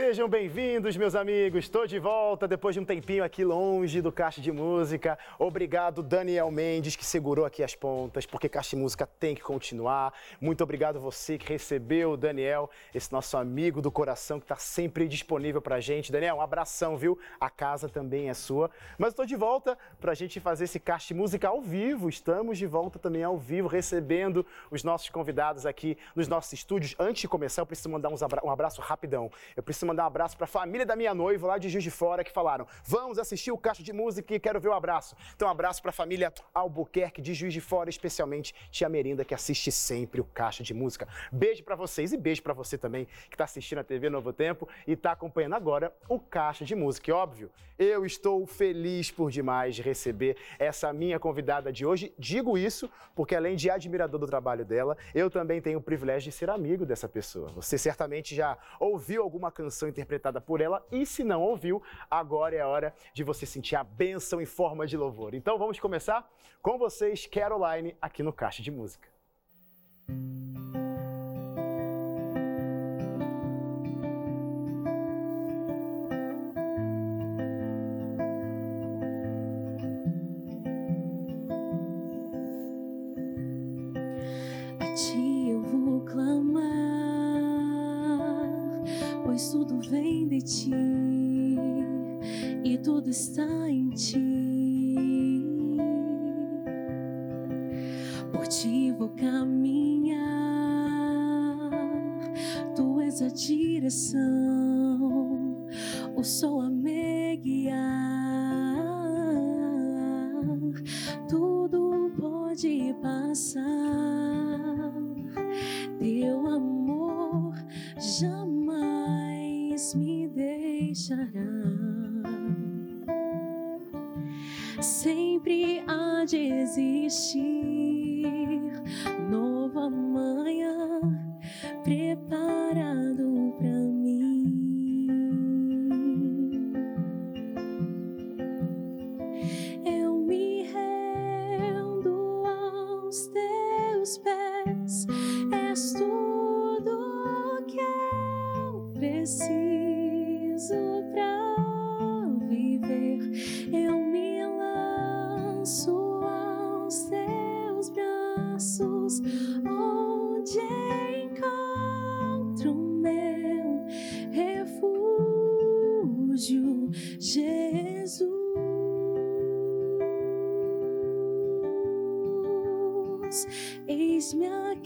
Sejam bem-vindos, meus amigos. Estou de volta depois de um tempinho aqui longe do Caixa de Música. Obrigado, Daniel Mendes, que segurou aqui as pontas, porque Caixa de Música tem que continuar. Muito obrigado você que recebeu o Daniel, esse nosso amigo do coração que está sempre disponível para gente. Daniel, um abração, viu? A casa também é sua. Mas estou de volta para a gente fazer esse Caixa de Música ao vivo. Estamos de volta também ao vivo, recebendo os nossos convidados aqui nos nossos estúdios. Antes de começar, eu preciso mandar um abraço rapidão. Eu preciso mandar um abraço para a família da minha noiva lá de Juiz de Fora que falaram: vamos assistir o Caixa de Música e quero ver o abraço. Então, um abraço para a família Albuquerque de Juiz de Fora, especialmente Tia Merinda, que assiste sempre o Caixa de Música. Beijo para vocês e beijo para você também que está assistindo a TV Novo Tempo e está acompanhando agora o Caixa de Música. E óbvio, eu estou feliz por demais de receber essa minha convidada de hoje. Digo isso porque, além de admirador do trabalho dela, eu também tenho o privilégio de ser amigo dessa pessoa. Você certamente já ouviu alguma canção canção interpretada por ela. E se não ouviu, agora é a hora de você sentir a bênção em forma de louvor. Então vamos começar com vocês, Caroline, aqui no Caixa de Música. ti tudo está em ti. Por ti vou caminhar, tu és a direção, o sol a direção,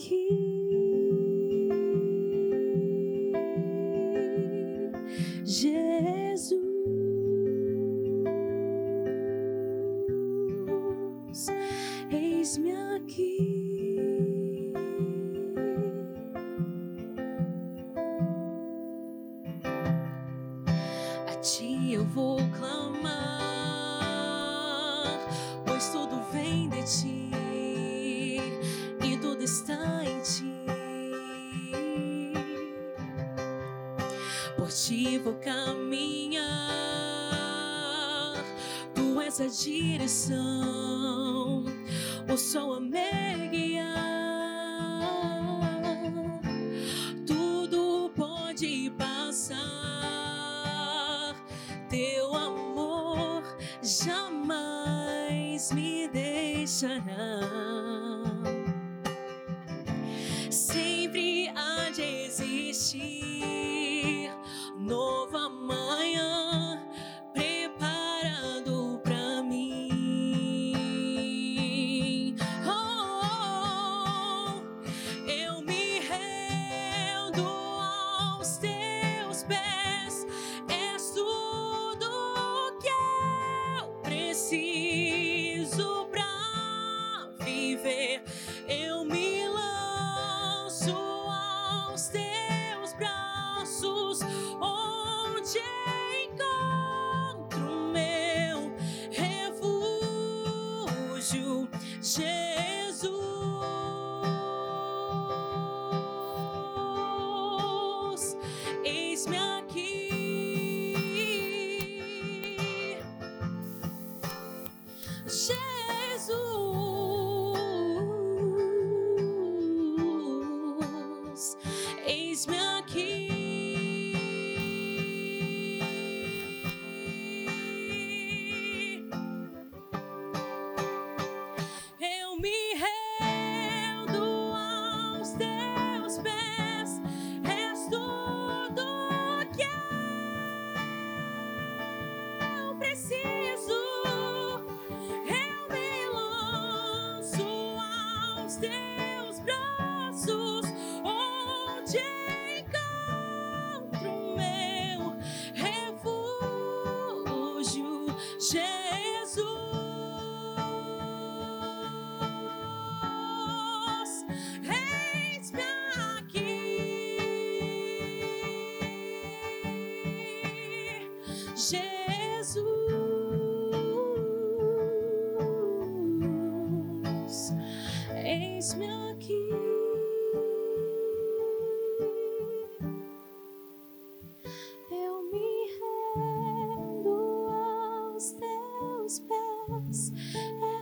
change.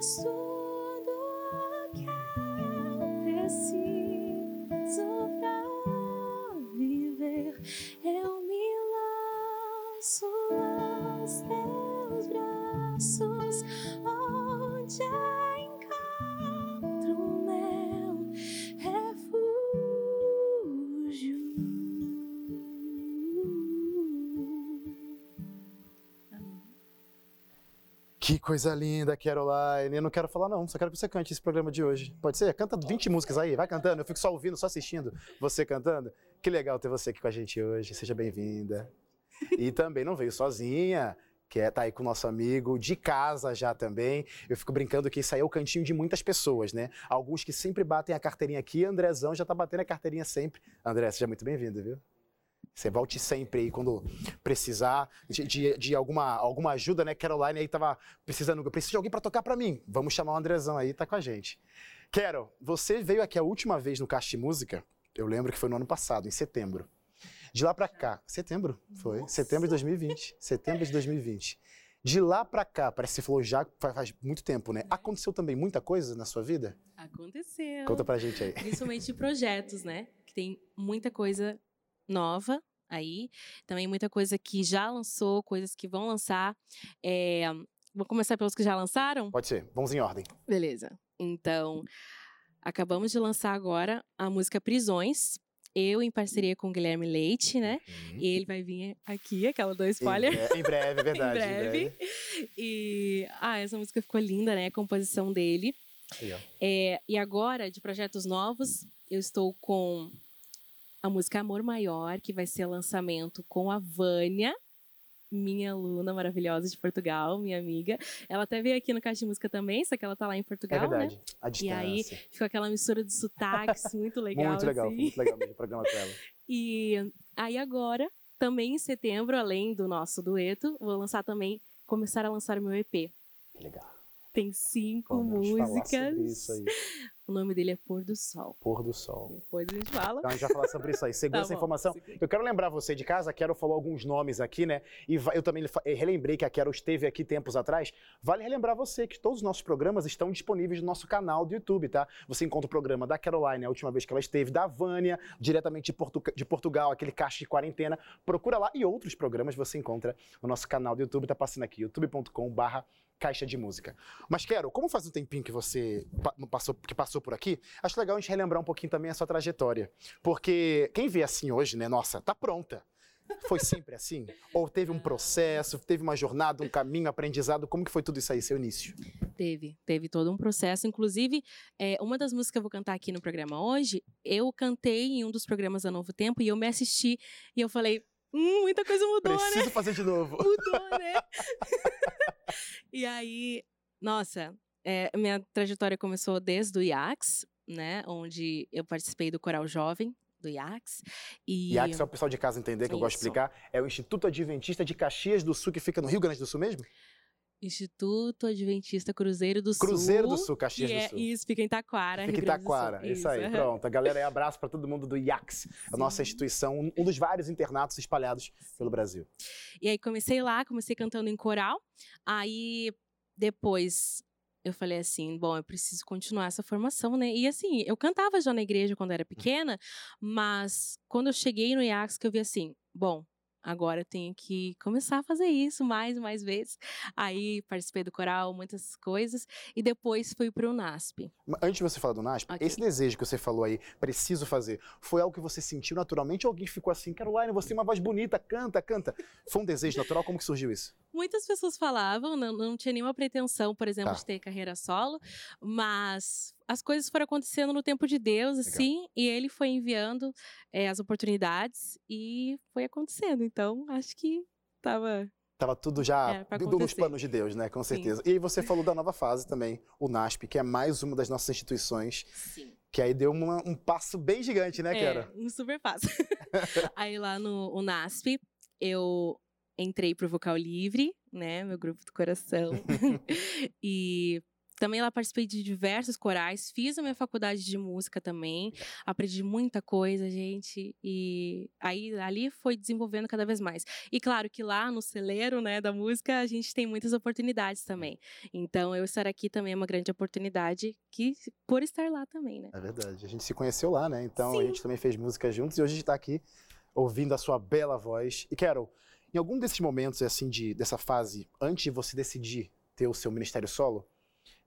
Tudo que eu preciso Que coisa linda, Caroline. Eu não quero falar, não. Só quero que você cante esse programa de hoje. Pode ser? Canta 20 músicas aí, vai cantando. Eu fico só ouvindo, só assistindo você cantando. Que legal ter você aqui com a gente hoje. Seja bem-vinda. E também não veio sozinha, que é, tá aí com o nosso amigo, de casa já também. Eu fico brincando que isso aí é o cantinho de muitas pessoas, né? Alguns que sempre batem a carteirinha aqui. Andrezão já tá batendo a carteirinha sempre. André, seja muito bem-vindo, viu? Você volte sempre aí quando precisar de, de, de alguma, alguma ajuda, né? Caroline aí tava precisando, eu preciso de alguém para tocar para mim. Vamos chamar o Andrezão aí, tá com a gente. Carol, você veio aqui a última vez no Caixa de Música, eu lembro que foi no ano passado, em setembro. De lá para cá, setembro, foi, setembro de 2020, setembro de 2020. De lá para cá, parece que você falou já faz, faz muito tempo, né? Aconteceu também muita coisa na sua vida? Aconteceu. Conta pra gente aí. Principalmente de projetos, né? Que tem muita coisa nova aí. Também muita coisa que já lançou, coisas que vão lançar. É, Vou começar pelos que já lançaram? Pode ser, vamos em ordem. Beleza. Então, acabamos de lançar agora a música Prisões. Eu em parceria com o Guilherme Leite, né? Uhum. E ele vai vir aqui, aquela do spoiler. Em, em breve, é verdade. em breve. E ah, essa música ficou linda, né? A composição dele. Aí. É, e agora, de projetos novos, eu estou com a música Amor Maior, que vai ser lançamento com a Vânia, minha aluna maravilhosa de Portugal, minha amiga. Ela até veio aqui no Caixa de Música também, só que ela tá lá em É Portugal, né? verdade. A E distância. aí ficou aquela mistura de sotaques muito legal. muito legal, assim. muito legal mesmo o programa com ela. E aí agora, também em setembro, além do nosso dueto, vou lançar também, começar a lançar o meu EP. Legal. Tem cinco Vamos músicas. O nome dele é Pôr do Sol. Pôr do sol. Depois a gente fala. Então a gente vai falar sobre isso aí. Segura Tá essa bom, informação. segura. Eu quero lembrar você de casa, a Carol falou alguns nomes aqui, né? E eu também eh, relembrei que a Carol esteve aqui tempos atrás. Vale relembrar você que todos os nossos programas estão disponíveis no nosso canal do YouTube, tá? Você encontra o programa da Caroline, a última vez que ela esteve, da Vânia, diretamente de, Portu- de Portugal, aquele caixa de quarentena. Procura lá e outros programas você encontra no nosso canal do YouTube, tá passando aqui, youtube.com/barra caixa de música. Mas, Quero, como faz um tempinho que você pa- passou, que passou por aqui, acho legal a gente relembrar um pouquinho também a sua trajetória. Porque quem vê assim hoje, né, nossa, tá pronta. Foi sempre assim? Ou teve um processo, teve uma jornada, um caminho, aprendizado? Como que foi tudo isso aí, seu início? Teve, teve todo um processo. Inclusive, é, uma das músicas que eu vou cantar aqui no programa hoje, eu cantei em um dos programas da Novo Tempo e eu me assisti e eu falei, hum, muita coisa mudou, né? Preciso fazer de novo. Mudou, né? e aí, nossa, é, minha trajetória começou desde o IAX, né? Onde eu participei do Coral Jovem do IAX. E aqui, só o pessoal de casa entender, que eu gosto de Isso. explicar, é o Instituto Adventista de Caxias do Sul, que fica no Rio Grande do Sul mesmo? Instituto Adventista Cruzeiro do Sul. Cruzeiro do Sul, Caxias do é, Sul. Isso, fica em Taquara, Fica em. Taquara, isso aí, aham. pronto. A galera aí, abraço para todo mundo do IAX, a nossa Sim. instituição, um- um dos vários internatos espalhados pelo Brasil. E aí comecei lá, comecei cantando em coral. Aí depois eu falei assim, bom, eu preciso continuar essa formação, né? E assim, eu cantava já na igreja quando era pequena, mas quando eu cheguei no IAX que eu vi assim, bom, agora eu tenho que começar a fazer isso mais e mais vezes. Aí participei do coral, muitas coisas, e depois fui para o NASP. Antes de você falar do NASP, okay. esse desejo que você falou aí, preciso fazer, foi algo que você sentiu naturalmente ou alguém ficou assim, Caroline, você tem uma voz bonita, canta, canta? Foi um desejo natural? Como que surgiu isso? Muitas pessoas falavam, não, não tinha nenhuma pretensão, por exemplo, tá. de ter carreira solo, mas as coisas foram acontecendo no tempo de Deus, Legal. assim, e ele foi enviando é, as oportunidades e foi acontecendo. Então, acho que tava Tava tudo já é, nos planos de Deus, né? Com certeza. Sim. E você falou da nova fase também, o NASP, que é mais uma das nossas instituições. Sim. Que aí deu uma, um passo bem gigante, né, é, Um super passo. aí lá no NASP, eu entrei pro Vocal Livre, né? Meu grupo do coração. e também lá participei de diversos corais, fiz a minha faculdade de música também, aprendi muita coisa, gente, e aí ali foi desenvolvendo cada vez mais. E claro que lá no celeiro, né, da música, a gente tem muitas oportunidades também. Então eu estar aqui também é uma grande oportunidade que por estar lá também, né? É verdade. A gente se conheceu lá, né? Então Sim. a gente também fez música juntos e hoje a gente está aqui ouvindo a sua bela voz. E Carol, em algum desses momentos assim de dessa fase antes de você decidir ter o seu ministério solo,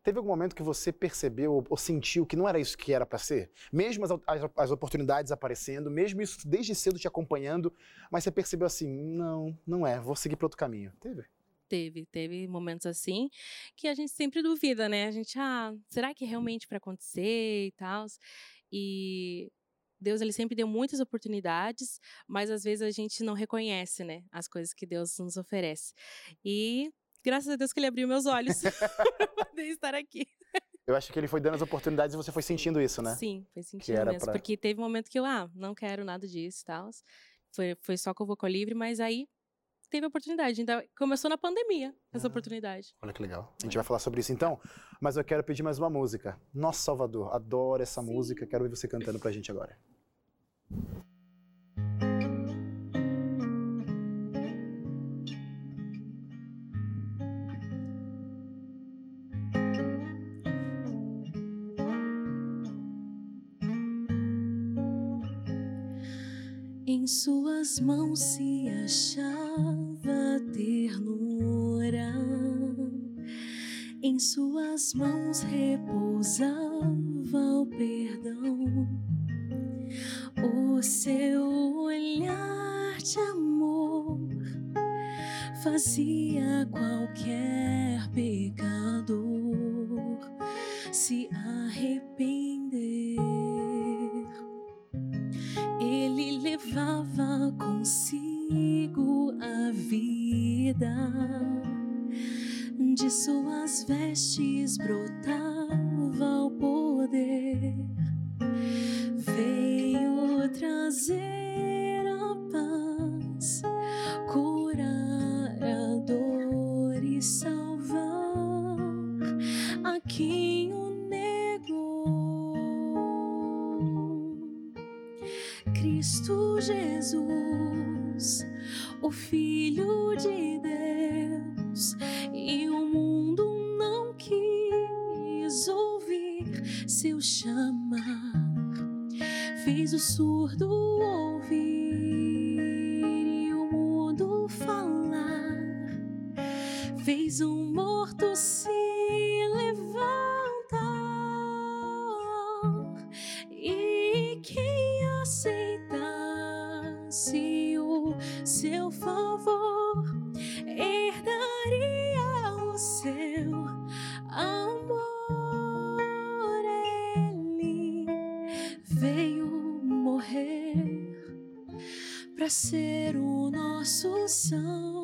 Teve algum momento que você percebeu ou sentiu que não era isso que era para ser? Mesmo as, as, as, oportunidades aparecendo, mesmo isso desde cedo te acompanhando, mas você percebeu assim, não, não é, vou seguir para outro caminho. Teve? Teve, teve momentos assim que a gente sempre duvida, né? A gente, ah, será que é realmente para acontecer e tal? E Deus ele sempre deu muitas oportunidades, mas às vezes a gente não reconhece, né, as coisas que Deus nos oferece. E graças a Deus que ele abriu meus olhos para poder estar aqui. Eu acho que ele foi dando as oportunidades e você foi sentindo isso, né? Sim, foi sentindo mesmo. Pra... Porque teve um momento que eu, ah, não quero nada disso e tal. Foi, foi só com o Vocal Livre, mas aí teve a oportunidade. Então, começou na pandemia essa ah, oportunidade. Olha que legal. A gente vai falar sobre isso então, mas eu quero pedir mais uma música. Nosso Salvador, adoro essa Sim. música, quero ver você cantando pra gente agora. Suas mãos se achava ternura, em suas mãos repousava o perdão. O seu olhar de amor fazia qualquer pecador levava consigo a vida, de suas vestes brotava para ser o nosso Salvador.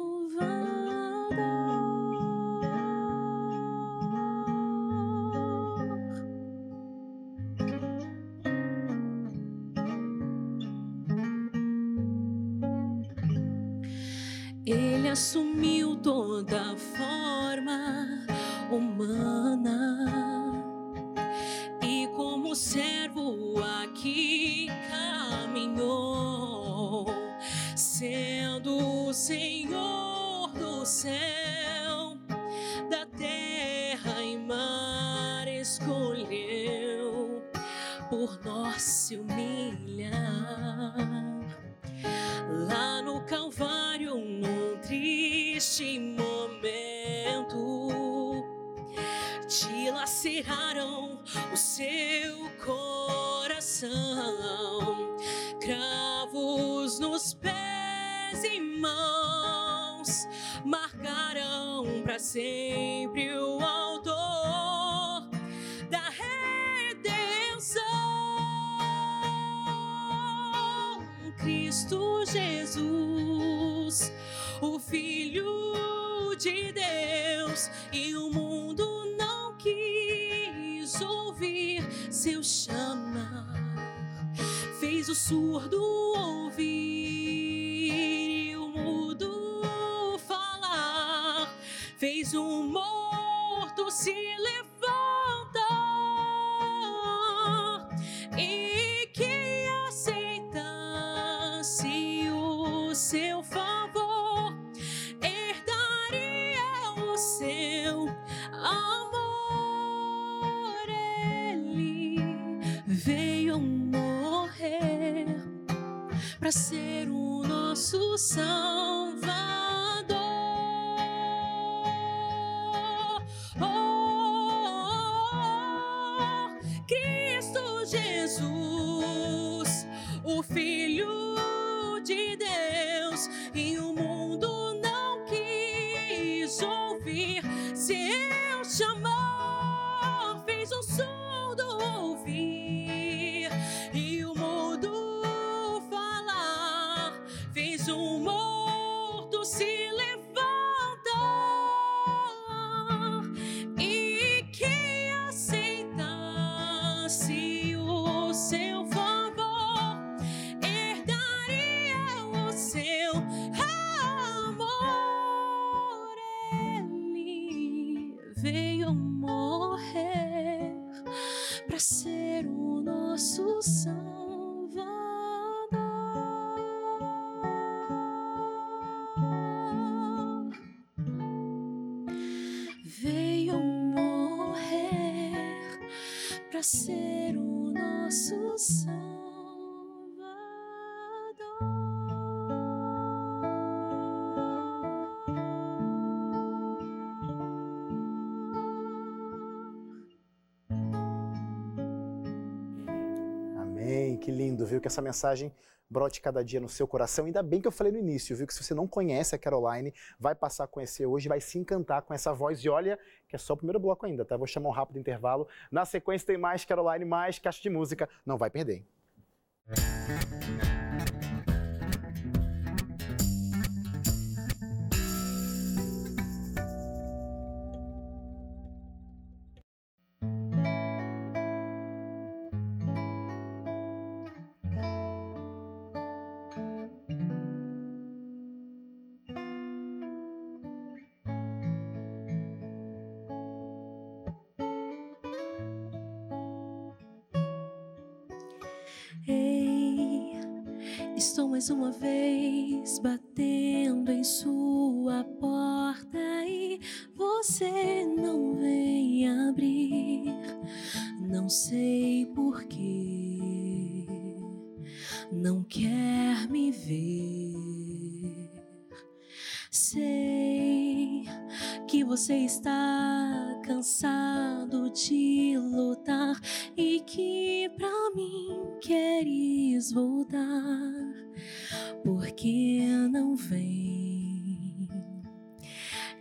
fez um morto se levantar. sun. que lindo, viu? Que essa mensagem brote cada dia no seu coração. Ainda bem que eu falei no início, viu? Que se você não conhece a Caroline, vai passar a conhecer hoje, vai se encantar com essa voz. E olha, que é só o primeiro bloco ainda, tá? Vou chamar um rápido intervalo. Na sequência tem mais Caroline, mais caixa de música. Não vai perder. Hein?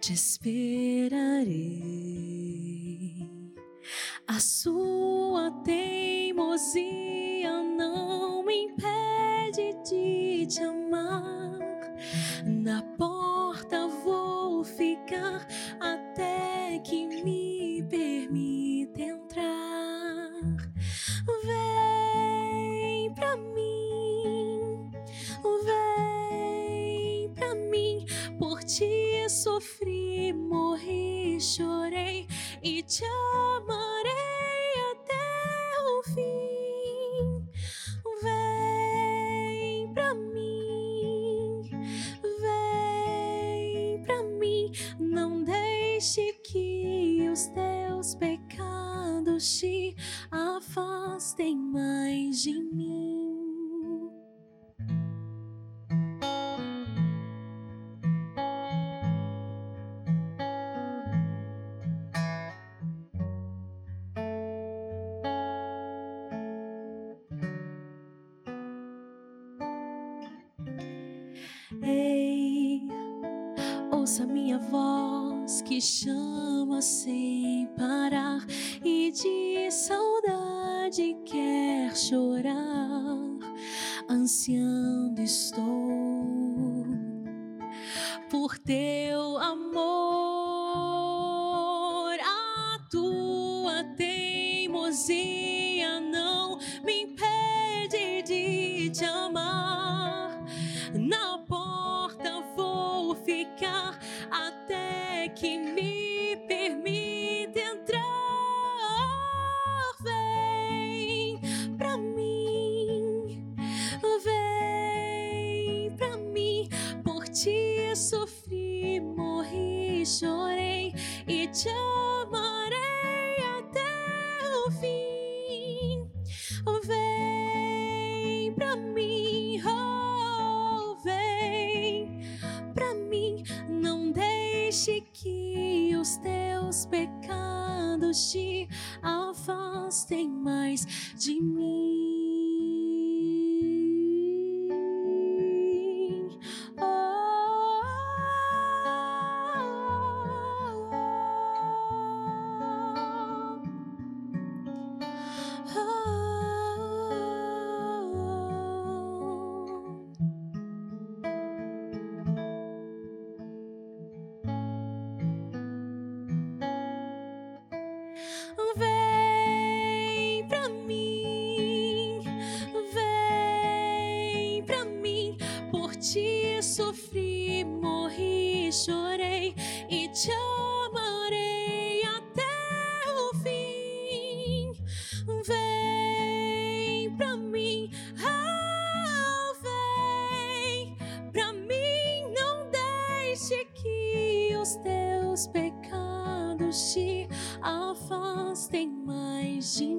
te esperarei. A sua teimosia me impede de te amar. Na porta vou ficar até que me permita entrar. Vem pra mim, vem pra mim. Por ti sofri, morri, chorei e te amarei te afastem mais de.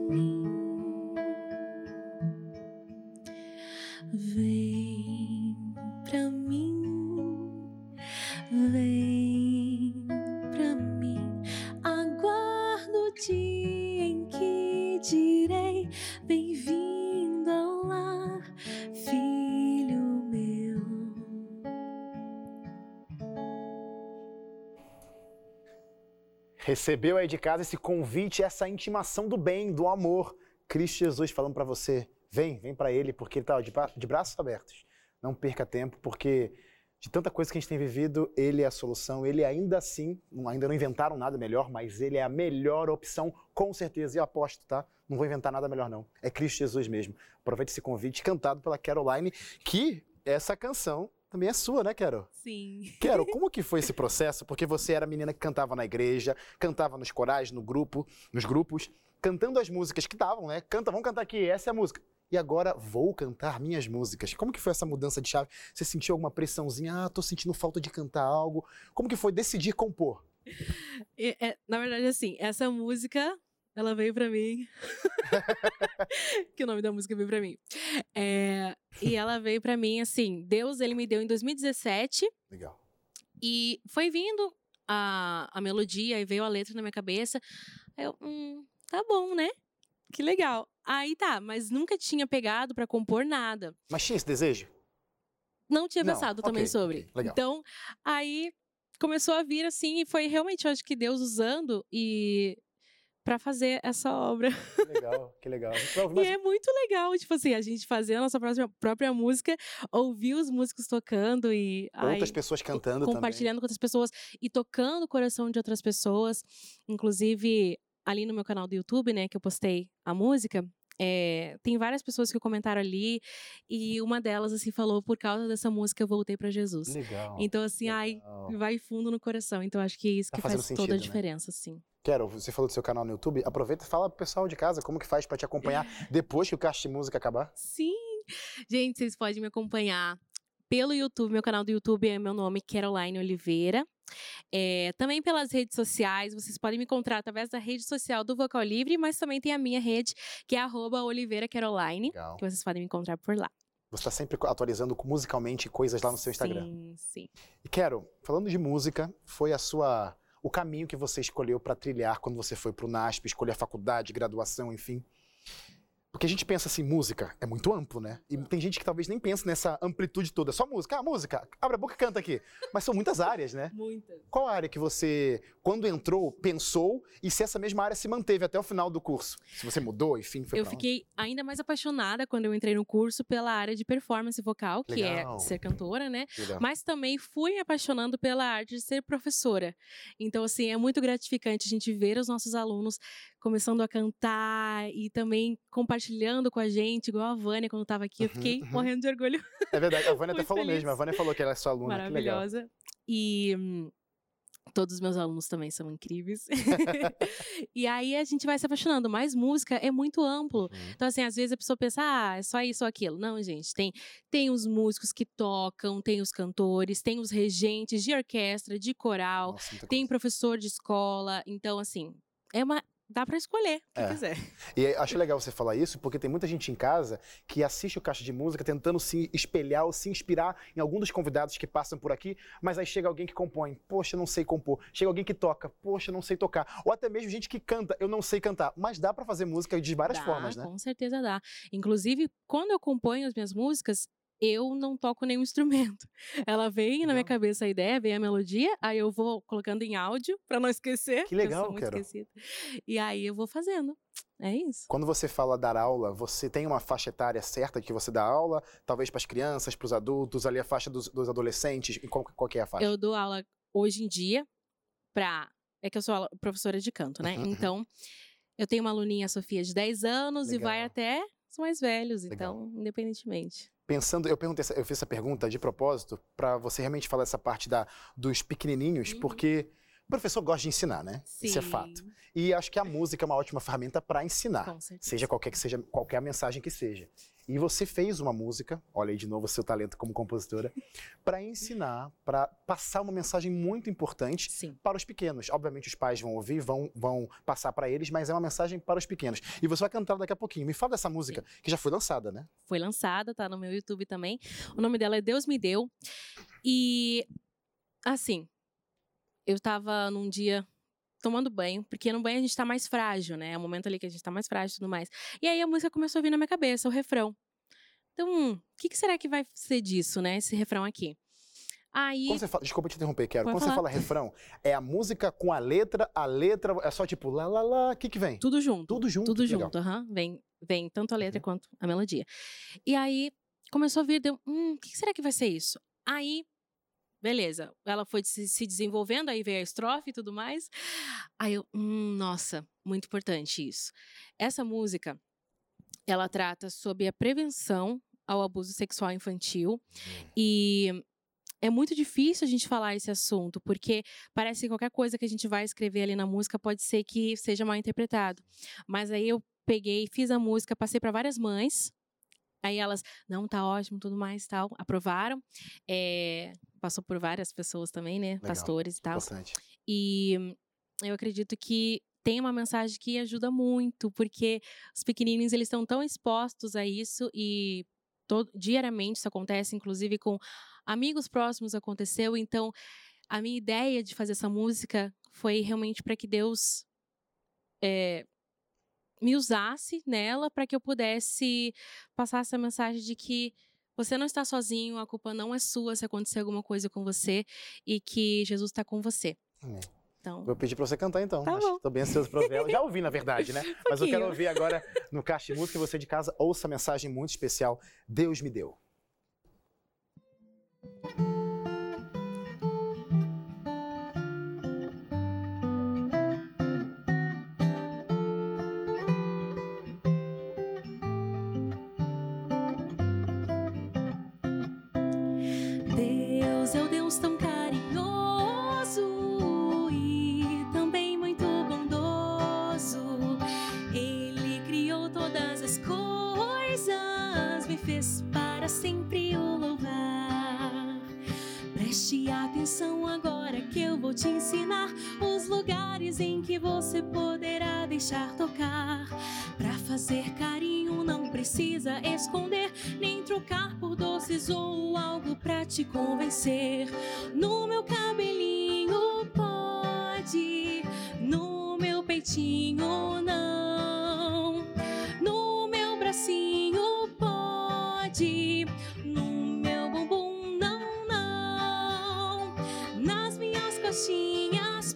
Recebeu aí de casa esse convite, essa intimação do bem, do amor. Cristo Jesus falando pra você: vem, vem pra Ele, porque Ele tá de, bra- de braços abertos. Não perca tempo, porque de tanta coisa que a gente tem vivido, Ele é a solução. Ele ainda assim, ainda não inventaram nada melhor, mas Ele é a melhor opção, com certeza. E eu aposto, tá? Não vou inventar nada melhor, não. É Cristo Jesus mesmo. Aproveite esse convite, cantado pela Caroline, que essa canção também é sua, né, Carol? Sim. Quero, como que foi esse processo? Porque você era menina que cantava na igreja, cantava nos corais, no grupo, nos grupos, cantando as músicas que davam, né? Canta, vamos cantar aqui, essa é a música. E agora vou cantar minhas músicas. Como que foi essa mudança de chave? Você sentiu alguma pressãozinha? Ah, tô sentindo falta de cantar algo. Como que foi decidir compor? E, é, na verdade, assim, essa música, ela veio pra mim. que o nome da música veio pra mim. É, e ela veio pra mim, assim, Deus, ele me deu em 2017. Legal. E foi vindo a, a melodia e veio a letra na minha cabeça. Aí eu, hum, tá bom, né? Que legal. Aí tá, mas nunca tinha pegado pra compor nada. Mas tinha esse desejo? Não tinha Não, pensado também ok, sobre. ok, legal. Então, aí começou a vir assim, e foi realmente, eu acho que Deus usando e para fazer essa obra. Que legal, que legal. Ouvir E é muito legal, tipo assim, a gente fazer a nossa própria, própria música, ouvir os músicos tocando e outras ai, pessoas cantando compartilhando com outras pessoas e tocando o coração de outras pessoas. Inclusive, ali no meu canal do YouTube, né, que eu postei a música, é, tem várias pessoas que comentaram ali e uma delas assim falou por causa dessa música eu voltei para Jesus. também. Legal. Então assim, ai, legal. vai fundo no coração. Então acho que é isso Tá que faz toda a sentido, né? diferença, sim. Quero, você falou do seu canal no YouTube, aproveita e fala pro pessoal de casa como que faz pra te acompanhar depois que o Caixa de Música acabar. Sim. Gente, vocês podem me acompanhar pelo YouTube. Meu canal do YouTube é meu nome, Caroline Oliveira. É, também pelas redes sociais, vocês podem me encontrar através da rede social do Vocal Livre, mas também tem a minha rede, que é arroba Oliveira Caroline, Legal. que vocês podem me encontrar por lá. Você tá sempre atualizando musicalmente coisas lá no seu Instagram. Sim, sim. E quero, falando de música, foi a sua o caminho que você escolheu pra trilhar quando você foi pro NASP, escolher a faculdade, graduação, enfim. Porque a gente pensa assim, música é muito amplo, né? E tem gente que talvez nem pense nessa amplitude toda. Só música, ah, música, abre a boca e canta aqui. Mas são muitas áreas, né? Muitas. Qual a área que você, quando entrou, pensou e se essa mesma área se manteve até o final do curso? Se você mudou, enfim, foi Eu fiquei ainda mais apaixonada quando eu entrei no curso pela área de performance vocal, que Legal. é ser cantora, né? Legal. Mas também fui me apaixonando pela arte de ser professora. Então, assim, é muito gratificante a gente ver os nossos alunos começando a cantar e também compartilhando com a gente, igual a Vânia quando estava aqui. Eu Uhum, fiquei uhum. morrendo de orgulho. É verdade, a Vânia até falou feliz. mesmo. A Vânia falou que ela é sua aluna. Maravilhosa. E hum, todos os meus alunos também são incríveis. e aí a gente vai se apaixonando. Mas música é muito amplo. Uhum. Então, assim, às vezes a pessoa pensa, ah, é só isso ou aquilo. Não, gente, tem, tem os músicos que tocam, tem os cantores, tem os regentes de orquestra, de coral, Nossa, tem coisa. professor de escola. Então, assim, é uma. Dá pra escolher o que É. quiser. E acho legal você falar isso, porque tem muita gente em casa que assiste o Caixa de Música tentando se espelhar ou se inspirar em algum dos convidados que passam por aqui, mas aí chega alguém que compõe, poxa, não sei compor. Chega alguém que toca, poxa, não sei tocar. Ou até mesmo gente que canta, eu não sei cantar. Mas dá pra fazer música de várias Dá, formas, né? Com certeza dá. Inclusive, quando eu componho as minhas músicas, eu não toco nenhum instrumento. Ela vem na minha Legal. cabeça a ideia, vem a melodia, aí eu vou colocando em áudio pra não esquecer. Que legal, eu sou muito esquecida. E aí eu vou fazendo. É isso. Quando você fala dar aula, você tem uma faixa etária certa que você dá aula? Talvez para as crianças, para os adultos, ali a faixa dos, dos adolescentes? Qual, qual que é a faixa? Eu dou aula hoje em dia pra. É que eu sou professora de canto, né? Uhum. Então, eu tenho uma aluninha, a Sofia, de 10 anos e vai Legal. até os mais velhos, Legal. então, independentemente. Pensando, eu perguntei, eu fiz essa pergunta de propósito para você realmente falar essa parte da, dos pequenininhos, Uhum. porque professor gosta de ensinar, né? Isso é fato. Sim, E acho que a música é uma ótima ferramenta para ensinar, Com certeza. seja qualquer que seja qualquer mensagem que seja. E você fez uma música, olha aí de novo o seu talento como compositora, para ensinar, para passar uma mensagem muito importante Sim. para os pequenos. Obviamente os pais vão ouvir, vão, vão passar para eles, mas é uma mensagem para os pequenos. E você vai cantar daqui a pouquinho. Me fala dessa música, que já foi lançada, né? foi lançada, tá no meu YouTube também. O nome dela é Deus Me Deu. E, assim, eu tava num dia tomando banho, porque no banho a gente tá mais frágil, né? É o momento ali que a gente tá mais frágil e tudo mais. E aí a música começou a vir na minha cabeça, o refrão. Então, hum, o que, que será que vai ser disso, né? Esse refrão aqui. Aí. Quando você fala, desculpa te interromper, Quero. Pode Quando você falar. fala refrão, é a música com a letra, a letra é só tipo lá, lá, lá, o que que vem? Tudo junto. Tudo junto? Tudo que junto, aham. Vem, vem tanto a letra Uhum. quanto a melodia. E aí começou a vir, deu, hum, o que será que vai ser isso? Aí, beleza, ela foi se, se desenvolvendo, aí veio a estrofe e tudo mais. Aí eu, hum, nossa, muito importante isso. Essa música, ela trata sobre a prevenção ao abuso sexual infantil e é muito difícil a gente falar esse assunto, porque parece que qualquer coisa que a gente vai escrever ali na música pode ser que seja mal interpretado. Mas aí eu peguei, fiz a música, passei para várias mães. Aí elas, não, tá ótimo, tudo mais, tal, aprovaram. É, passou por várias pessoas também, né, pastores e tal. Importante. E hum, eu acredito que tem uma mensagem que ajuda muito, porque os pequenininhos eles estão tão expostos a isso e todo, diariamente isso acontece, inclusive com amigos próximos aconteceu. Então, a minha ideia de fazer essa música foi realmente para que Deus é, me usasse nela para que eu pudesse passar essa mensagem de que você não está sozinho, a culpa não é sua se acontecer alguma coisa com você e que Jesus está com você. Amém. Então, Vou pedir pra você cantar então. Tá Acho bom. bem ansioso ouvir ela. Já ouvi, na verdade, né? Mas eu quero ouvir agora no Caixa de Música e você de casa ouça a mensagem muito especial. Deus me deu. Atenção agora que eu vou te ensinar os lugares em que você poderá deixar tocar. Pra fazer carinho não precisa esconder, nem trocar por doces ou algo pra te convencer. No meu cabelinho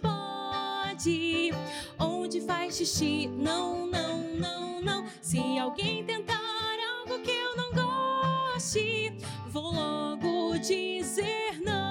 pode. Onde faz xixi, não, não, não, não. Se alguém tentar algo que eu não goste, vou logo dizer não.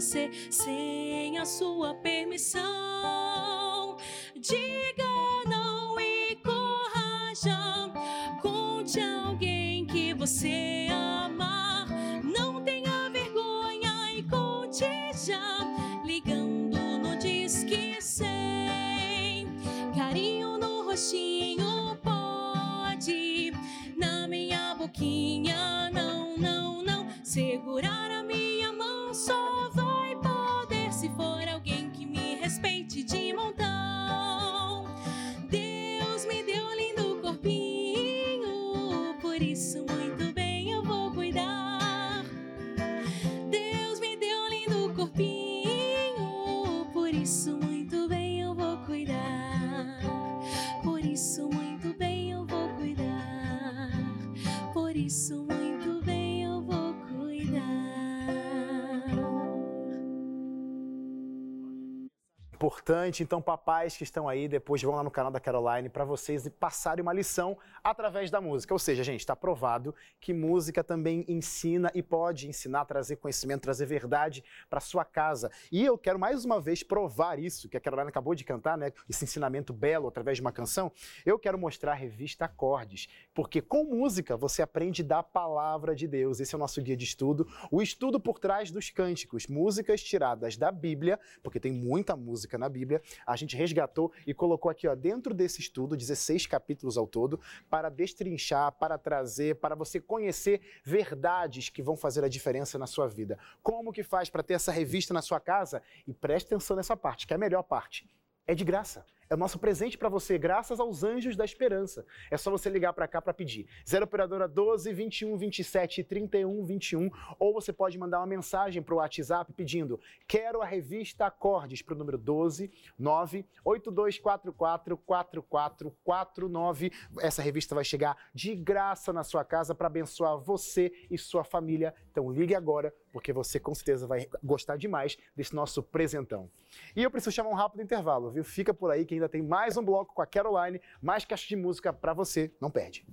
Você sem a sua permissão, diga não e corra já. Conte a alguém que você Importante, então, papais que estão aí, depois vão lá no canal da Caroline para vocês passarem uma lição através da música. Ou seja, gente, está provado que música também ensina e pode ensinar, trazer conhecimento, trazer verdade para sua casa. E eu quero mais uma vez provar isso, que a Caroline acabou de cantar, né? Esse ensinamento belo através de uma canção. Eu quero mostrar a revista Acordes, porque com música você aprende da palavra de Deus. Esse é o nosso guia de estudo, o estudo por trás dos cânticos, músicas tiradas da Bíblia, porque tem muita música na Bíblia. A gente resgatou e colocou aqui, ó, dentro desse estudo, 16 capítulos ao todo, para destrinchar, para trazer, para você conhecer verdades que vão fazer a diferença na sua vida. Como que faz para ter essa revista na sua casa? E preste atenção nessa parte, que é a melhor parte. É de graça. É o nosso presente para você, graças aos anjos da esperança. É só você ligar para cá para pedir. 0 operadora 12 21 27 31 21 ou você pode mandar uma mensagem para o WhatsApp pedindo: "Quero a revista Acordes" para o número 12 9 8244 4449. Essa revista vai chegar de graça na sua casa para abençoar você e sua família. Então ligue agora, porque você com certeza vai gostar demais desse nosso presentão. E eu preciso chamar um rápido intervalo, viu? Fica por aí que ainda tem mais um bloco com a Caroline, mais caixa de música para você, não perde.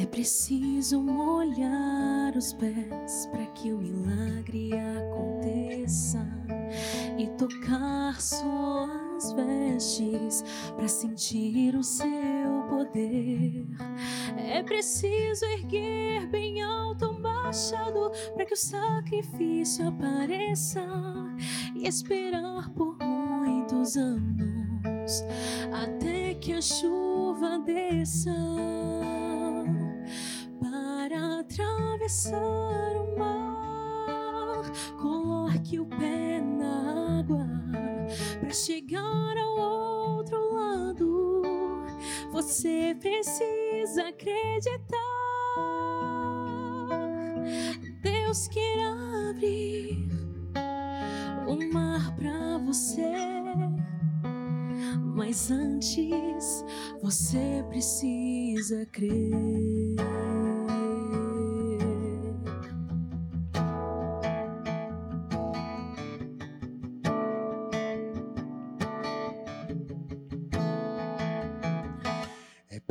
É preciso molhar os pés para que o milagre aconteça e tocar suas vestes para sentir o seu poder. É preciso erguer bem alto um machado para que o sacrifício apareça e esperar por muitos anos até que a chuva desça atravessar o mar. Coloque o pé na água para chegar ao outro lado. Você precisa acreditar. Deus quer abrir o mar para você. Mas antes você precisa crer.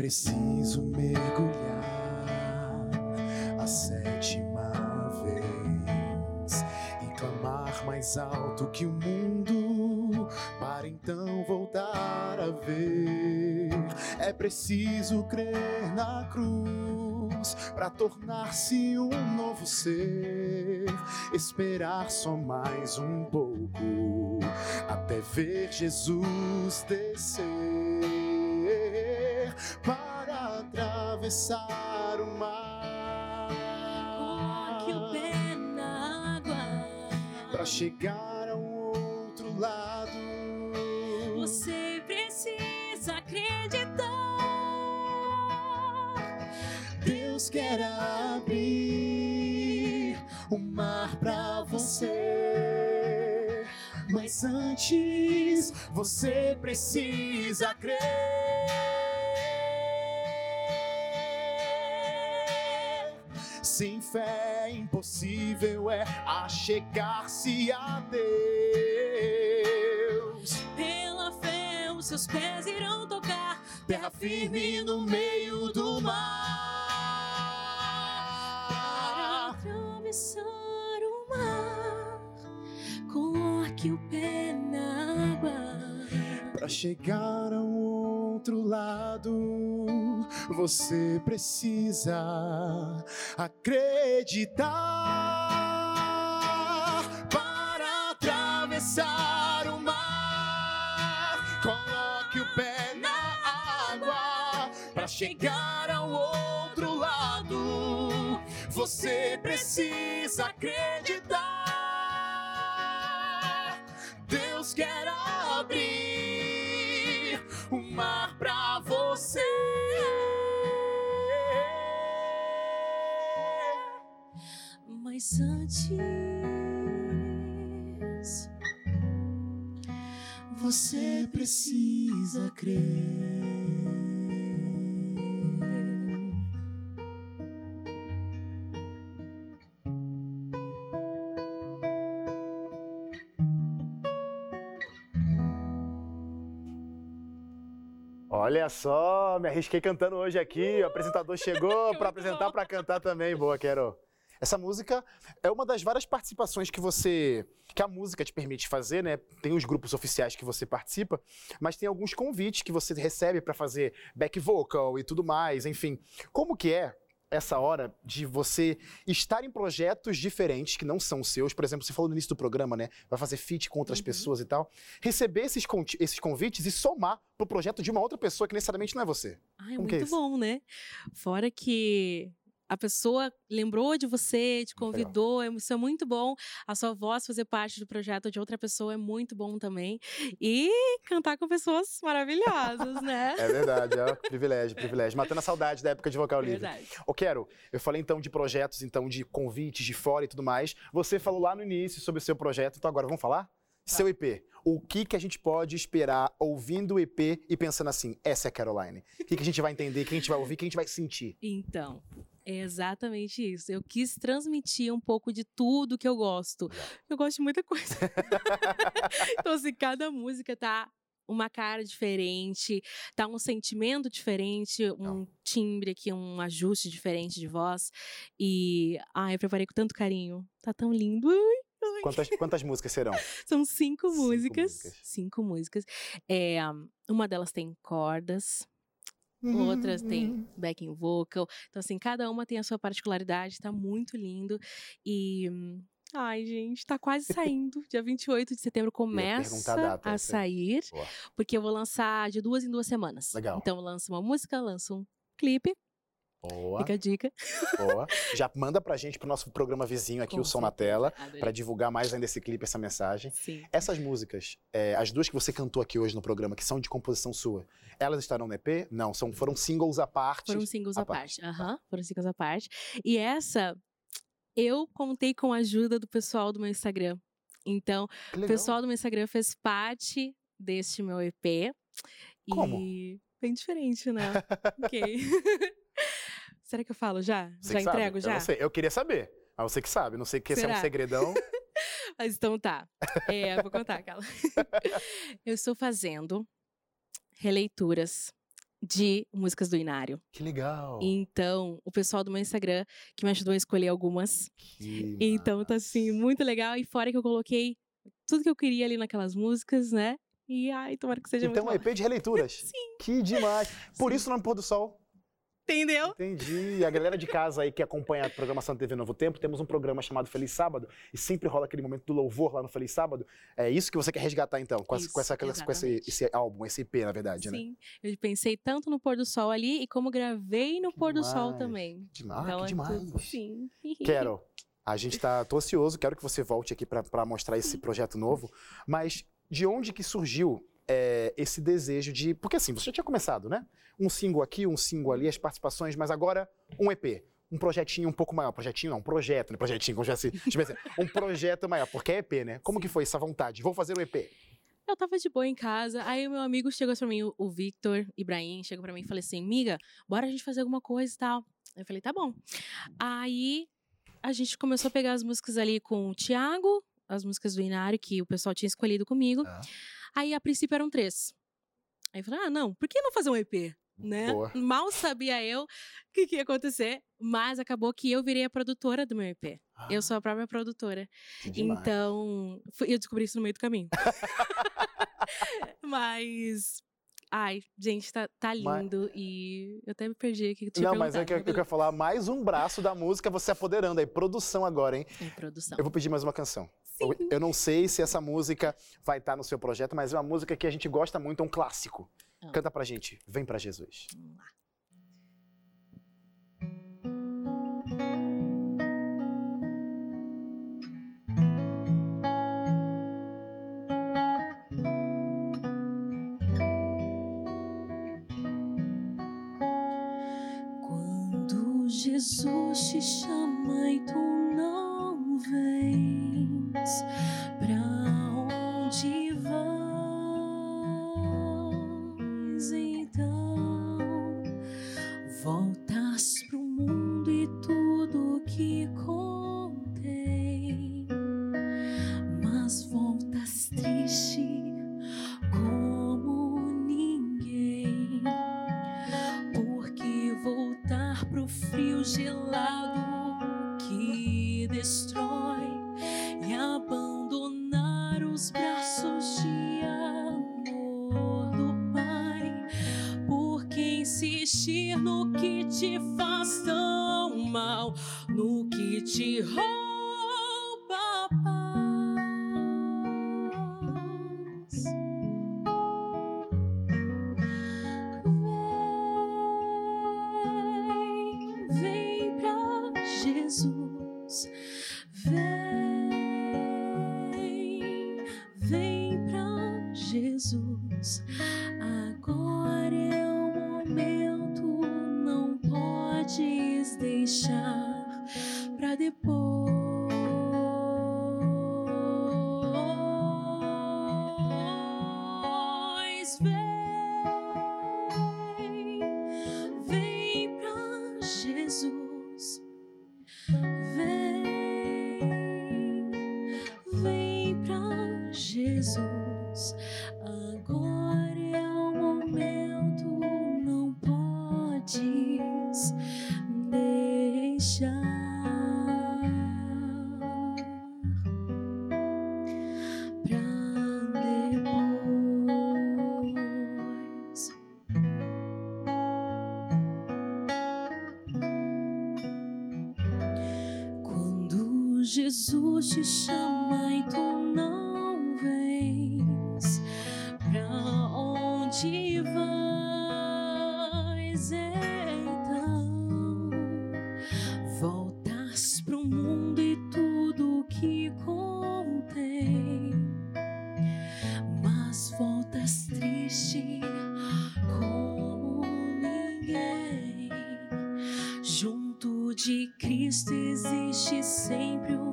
Preciso mergulhar a sétima vez e clamar mais alto que o mundo para então voltar a ver. É preciso crer na cruz para tornar-se um novo ser, esperar só mais um pouco até ver Jesus descer. Para atravessar o mar. Coloque o pé na água. Para chegar ao outro lado. Você precisa acreditar. Deus quer abrir o mar para você. Mas antes você precisa crer. Sem fé impossível é achegar-se a Deus. Pela fé, os seus pés irão tocar Terra firme no meio do para mar. atravessar o mar. Coloque o pé na. Para chegar ao outro lado, você precisa acreditar. Para atravessar o mar, coloque o pé na água. Para chegar ao outro lado, você precisa acreditar. O mar pra você. Mas antes, Você precisa crer. Olha só, me arrisquei cantando hoje aqui. O apresentador chegou para apresentar, para cantar também. Boa, Quero. Essa música é uma das várias participações que você, que a música te permite fazer, né? Tem os grupos oficiais que você participa, mas tem alguns convites que você recebe para fazer back vocal e tudo mais, enfim. Como que é essa hora de você estar em projetos diferentes que não são seus? Por exemplo, você falou no início do programa, né? Vai fazer feat com outras Uhum. pessoas e tal. Receber esses, esses convites e somar pro projeto de uma outra pessoa que necessariamente não é você. Ai, é é muito isso? bom, né? Fora que a pessoa lembrou de você, te legal. convidou, é- isso é muito bom. A sua voz fazer parte do projeto de outra pessoa é muito bom também. E cantar com pessoas maravilhosas, né? É verdade, é um privilégio, privilégio. Matando a saudade da época de vocal livre. Verdade. Ô, Quero, eu falei então de projetos, então de convites de fora e tudo mais. Você falou lá no início sobre o seu projeto, então agora vamos falar? Seu EP. O que, que a gente pode esperar ouvindo o EP e pensando assim, essa é a Caroline? O que, que a gente vai entender, o que a gente vai ouvir, o que a gente vai sentir? Então, é exatamente isso. Eu quis transmitir um pouco de tudo que eu gosto. Eu gosto de muita coisa. então, assim, cada música tá uma cara diferente, tá um sentimento diferente, um timbre aqui, um ajuste diferente de voz. E, ai, eu preparei com tanto carinho. Tá tão lindo. Ai, Quantas, quantas músicas serão? São cinco, Cinco músicas. músicas. Cinco músicas. É, uma delas tem cordas, outras têm backing vocal. Então, assim, cada uma tem a sua particularidade, tá muito lindo. E. Ai, gente, tá quase saindo. Dia 28 de setembro começa data, a sair, Boa. porque eu vou lançar de duas em duas semanas. Legal. Então, eu lanço uma música, lanço um clipe, Boa, fica a dica. boa. Já manda pra gente pro nosso programa vizinho aqui, Com o Som na. Tela, pra divulgar mais ainda esse clipe, essa mensagem. Sim. Essas músicas, é, as duas que você cantou aqui hoje no programa, que são de composição sua, elas estarão no EP? Não, são, foram singles à parte. Foram singles à parte. parte. Aham, foram singles à parte. E essa, eu contei com a ajuda do pessoal do meu Instagram. Então, o pessoal do meu Instagram fez parte deste meu EP. Como? E bem diferente, né? ok. Será que eu falo já? Você já que sabe? entrego Eu já? não sei, eu queria saber. Mas você que sabe, não sei que esse é um segredão. Mas então tá. É, vou contar, aquela. eu estou fazendo releituras de músicas do Inário. Que legal. Então, o pessoal do meu Instagram que me ajudou a escolher algumas. Que Então tá assim, muito legal. E fora que eu coloquei tudo que eu queria ali naquelas músicas, né? E ai, tomara que seja Então, um muito bom. EP de releituras. Sim. Que demais. Por Sim. isso o nome Pôr do Sol. Entendeu? Entendi. E a galera de casa aí que acompanha a programação da TV Novo Tempo, temos um programa chamado Feliz Sábado e sempre rola aquele momento do louvor lá no Feliz Sábado. É isso que você quer resgatar então, com, essa, Isso, com, essa, com esse, esse álbum, esse EP, na verdade, né? Sim. Eu pensei tanto no pôr do sol ali e como gravei no Que pôr do sol demais. também. Demais, então que é demais. Sim. Quero. A gente tá tô ansioso, quero que você volte aqui para mostrar esse projeto novo. Mas de onde que surgiu é, esse desejo de. Porque assim, você já tinha começado, né? Um single aqui, um single ali, as participações, mas agora um EP. Um projetinho um pouco maior. Projetinho não, um projeto, né? Projetinho, como já se. ver assim, Um projeto maior, porque é EP, né? Como que foi essa vontade? Vou fazer um EP. Eu tava de boa em casa, aí o meu amigo chegou pra mim, o- o Victor Ibrahim, chegou pra mim e falou assim: Miga, bora a gente fazer alguma coisa e tal. Eu falei: tá bom. Aí a gente começou a pegar as músicas ali com o Thiago, as músicas do Inário, que o pessoal tinha escolhido comigo. Tá. Aí a princípio eram três. Aí eu falei: ah, não, por que não fazer um EP? Né? Mal sabia eu o que, que ia acontecer, mas acabou que eu virei a produtora do meu EP. Eu sou a própria produtora. Que. Então, fui- eu descobri isso no meio do caminho. Mas. Ai, gente, tá, tá Mas- lindo e eu até me perdi aqui. Não, mas é que eu, eu quero falar mais um braço da música, você apoderando aí. Produção agora, hein? Em produção. Eu vou pedir mais uma canção. Eu, eu não sei se essa música vai estar no seu projeto, mas é uma música que a gente gosta muito, é um clássico. Ah. Canta pra gente. Vem pra Jesus. Vamos lá. Quando Jesus te chama no depois. Vem, te chama e tu não vens, pra onde vais então? Voltas pro mundo e tudo que contém, mas voltas triste como ninguém. Junto de Cristo existe sempre um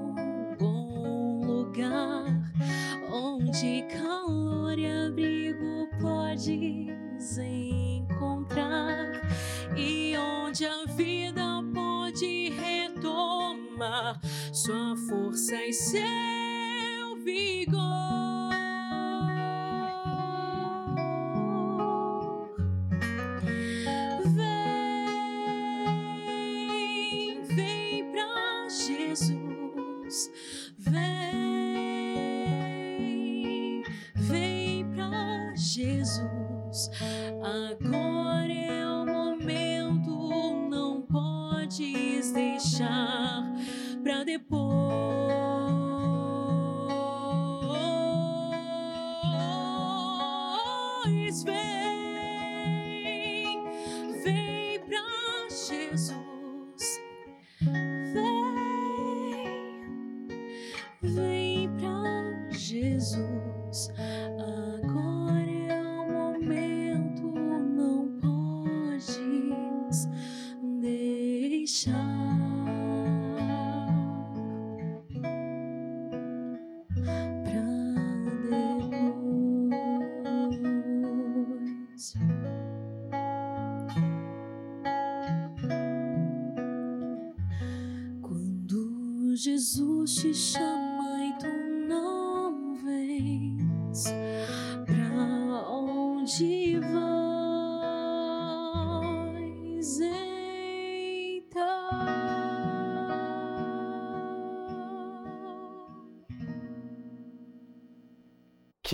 Jesus te chama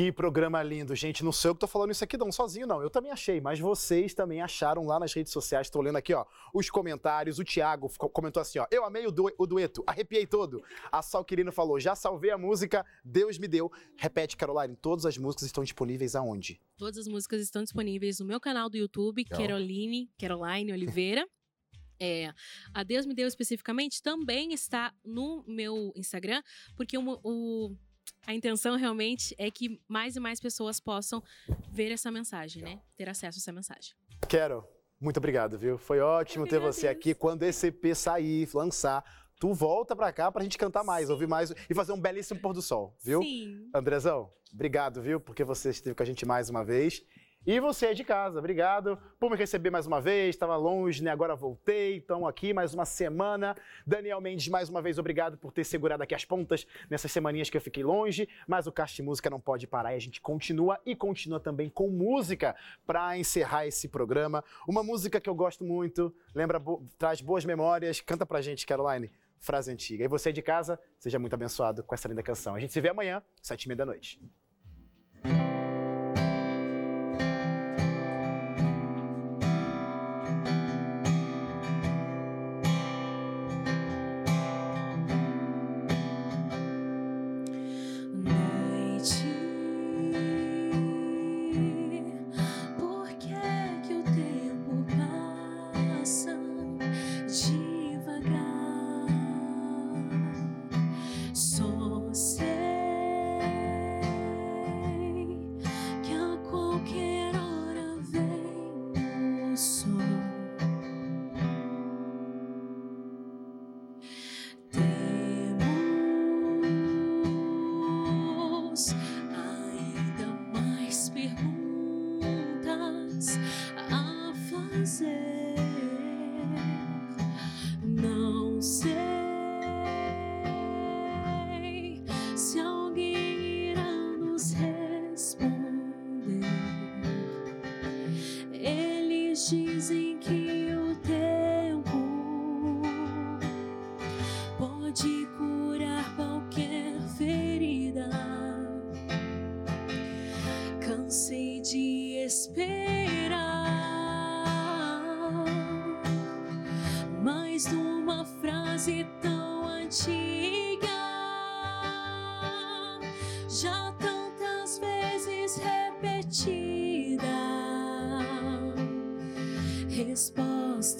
Que programa lindo, gente. Não sou eu que tô falando isso aqui não, sozinho não. Eu também achei, mas vocês também acharam lá nas redes sociais. Tô lendo aqui, ó, os comentários. O Thiago comentou assim, ó. Eu amei o, du- o dueto, arrepiei todo. A Sal Quirino falou, já salvei a música, Deus me deu. Repete, Caroline, todas as músicas estão disponíveis aonde? Todas as músicas estão disponíveis no meu canal do YouTube, Legal. Caroline, Caroline Oliveira. É, a Deus me deu especificamente também está no meu Instagram, porque o- o- a intenção realmente é que mais e mais pessoas possam ver essa mensagem, né? Ter acesso a essa mensagem. Quero. Muito obrigado, viu? Foi ótimo ter você aqui. Quando esse EP sair, lançar, tu volta pra cá pra gente cantar mais, ouvir mais e fazer um belíssimo pôr do sol, viu? Sim. Andrezão, obrigado, viu? Porque você esteve com a gente mais uma vez. E você é de casa, obrigado por me receber mais uma vez. Estava longe, né? Agora voltei. Então, aqui mais uma semana. Daniel Mendes, mais uma vez, obrigado por ter segurado aqui as pontas nessas semaninhas que eu fiquei longe. Mas o Cast Música não pode parar e a gente continua e continua também com música para encerrar esse programa. Uma música que eu gosto muito, lembra, traz boas memórias. Canta pra gente, Caroline. Frase antiga. E você de casa, seja muito abençoado com essa linda canção. A gente se vê amanhã, sete e meia da. Noite,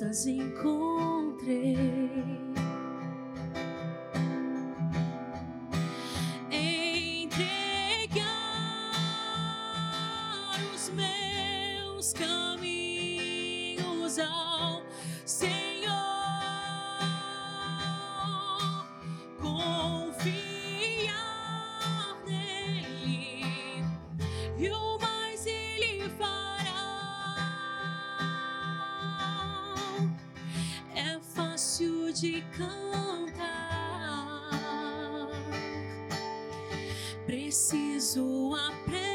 掌心空 preciso aprender.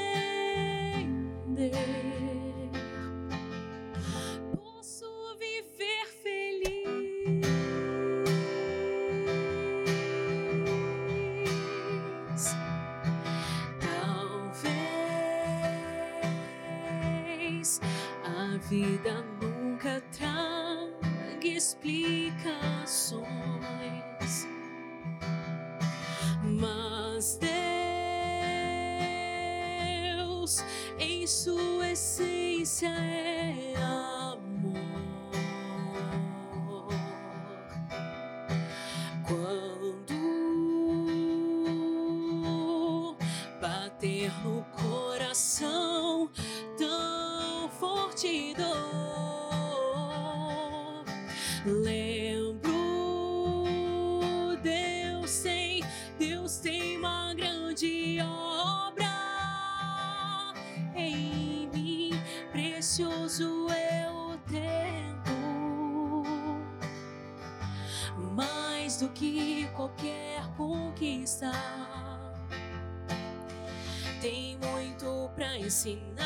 Do que qualquer conquista. Tem muito pra ensinar.